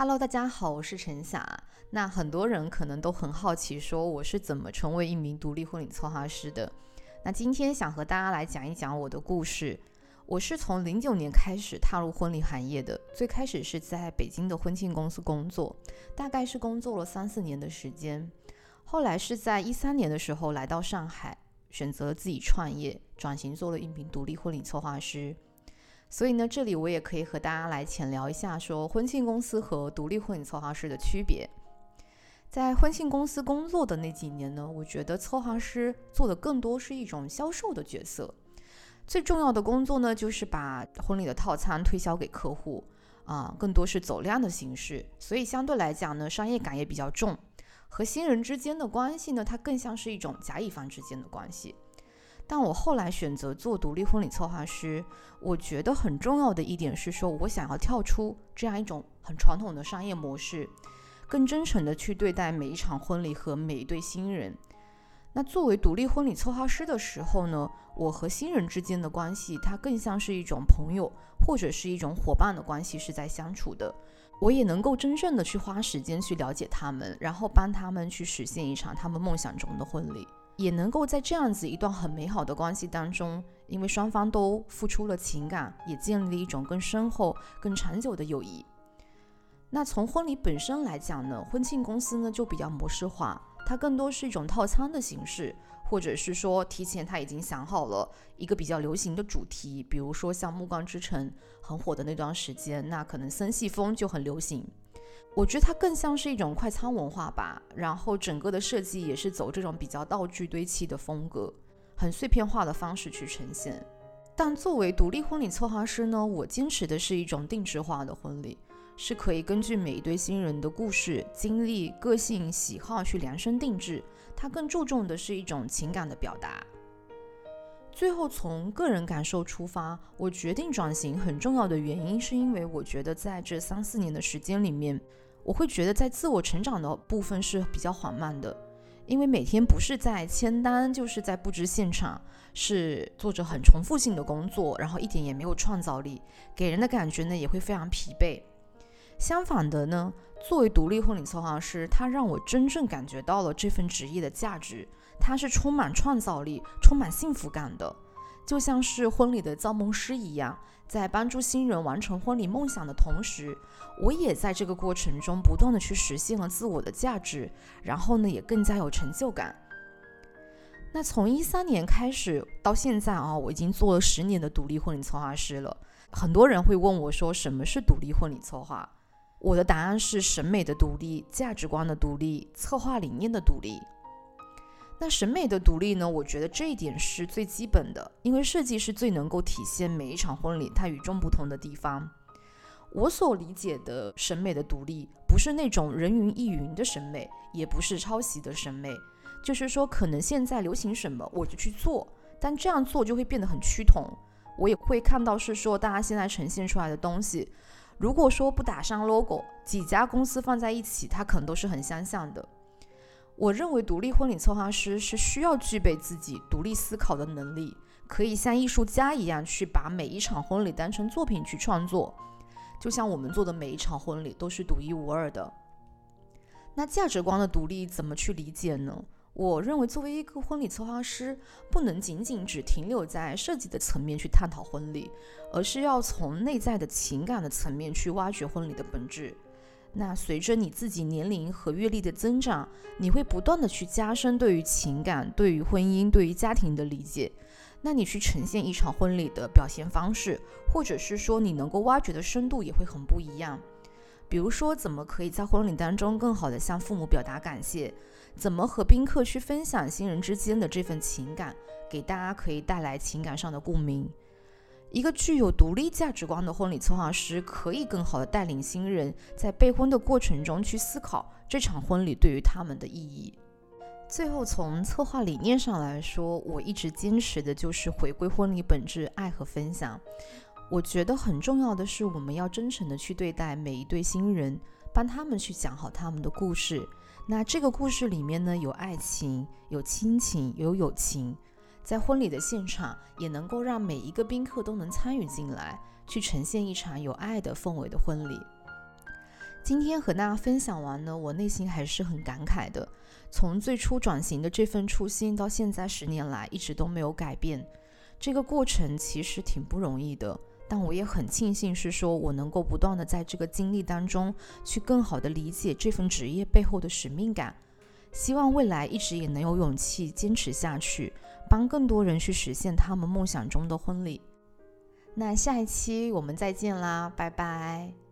Hello，大家好，我是陈霞。那很多人可能都很好奇，说我是怎么成为一名独立婚礼策划师的。那今天想和大家来讲一讲我的故事。我是从零九年开始踏入婚礼行业的，最开始是在北京的婚庆公司工作，大概是工作了三四年的时间。后来是在一三年的时候来到上海，选择了自己创业，转型做了一名独立婚礼策划师。所以呢，这里我也可以和大家来浅聊一下，说婚庆公司和独立婚礼策划师的区别。在婚庆公司工作的那几年呢，我觉得策划师做的更多是一种销售的角色。最重要的工作呢，就是把婚礼的套餐推销给客户，啊，更多是走量的形式，所以相对来讲呢，商业感也比较重。和新人之间的关系呢，它更像是一种甲乙方之间的关系。但我后来选择做独立婚礼策划师，我觉得很重要的一点是说，我想要跳出这样一种很传统的商业模式，更真诚的去对待每一场婚礼和每一对新人。那作为独立婚礼策划师的时候呢，我和新人之间的关系，它更像是一种朋友或者是一种伙伴的关系是在相处的。我也能够真正的去花时间去了解他们，然后帮他们去实现一场他们梦想中的婚礼。也能够在这样子一段很美好的关系当中，因为双方都付出了情感，也建立了一种更深厚、更长久的友谊。那从婚礼本身来讲呢，婚庆公司呢就比较模式化，它更多是一种套餐的形式，或者是说提前他已经想好了一个比较流行的主题，比如说像《暮光之城》很火的那段时间，那可能森系风就很流行。我觉得它更像是一种快餐文化吧，然后整个的设计也是走这种比较道具堆砌的风格，很碎片化的方式去呈现。但作为独立婚礼策划师呢，我坚持的是一种定制化的婚礼，是可以根据每一对新人的故事、经历、个性、喜好去量身定制。它更注重的是一种情感的表达。最后从个人感受出发，我决定转型很重要的原因，是因为我觉得在这三四年的时间里面，我会觉得在自我成长的部分是比较缓慢的，因为每天不是在签单，就是在布置现场，是做着很重复性的工作，然后一点也没有创造力，给人的感觉呢也会非常疲惫。相反的呢，作为独立婚礼策划师，他让我真正感觉到了这份职业的价值。它是充满创造力、充满幸福感的，就像是婚礼的造梦师一样，在帮助新人完成婚礼梦想的同时，我也在这个过程中不断的去实现了自我的价值，然后呢，也更加有成就感。那从一三年开始到现在啊，我已经做了十年的独立婚礼策划师了。很多人会问我说，什么是独立婚礼策划？我的答案是审美的独立、价值观的独立、策划理念的独立。那审美的独立呢？我觉得这一点是最基本的，因为设计是最能够体现每一场婚礼它与众不同的地方。我所理解的审美的独立，不是那种人云亦云的审美，也不是抄袭的审美，就是说可能现在流行什么我就去做，但这样做就会变得很趋同。我也会看到是说大家现在呈现出来的东西，如果说不打上 logo，几家公司放在一起，它可能都是很相像的。我认为独立婚礼策划师是需要具备自己独立思考的能力，可以像艺术家一样去把每一场婚礼当成作品去创作，就像我们做的每一场婚礼都是独一无二的。那价值观的独立怎么去理解呢？我认为作为一个婚礼策划师，不能仅仅只停留在设计的层面去探讨婚礼，而是要从内在的情感的层面去挖掘婚礼的本质。那随着你自己年龄和阅历的增长，你会不断的去加深对于情感、对于婚姻、对于家庭的理解。那你去呈现一场婚礼的表现方式，或者是说你能够挖掘的深度也会很不一样。比如说，怎么可以在婚礼当中更好的向父母表达感谢？怎么和宾客去分享新人之间的这份情感，给大家可以带来情感上的共鸣？一个具有独立价值观的婚礼策划师，可以更好的带领新人在备婚的过程中去思考这场婚礼对于他们的意义。最后，从策划理念上来说，我一直坚持的就是回归婚礼本质，爱和分享。我觉得很重要的是，我们要真诚的去对待每一对新人，帮他们去讲好他们的故事。那这个故事里面呢，有爱情，有亲情，有友情，在婚礼的现场，也能够让每一个宾客都能参与进来，去呈现一场有爱的氛围的婚礼。今天和大家分享完呢，我内心还是很感慨的。从最初转型的这份初心，到现在十年来一直都没有改变，这个过程其实挺不容易的。但我也很庆幸，是说我能够不断的在这个经历当中，去更好的理解这份职业背后的使命感。希望未来一直也能有勇气坚持下去，帮更多人去实现他们梦想中的婚礼。那下一期我们再见啦，拜拜。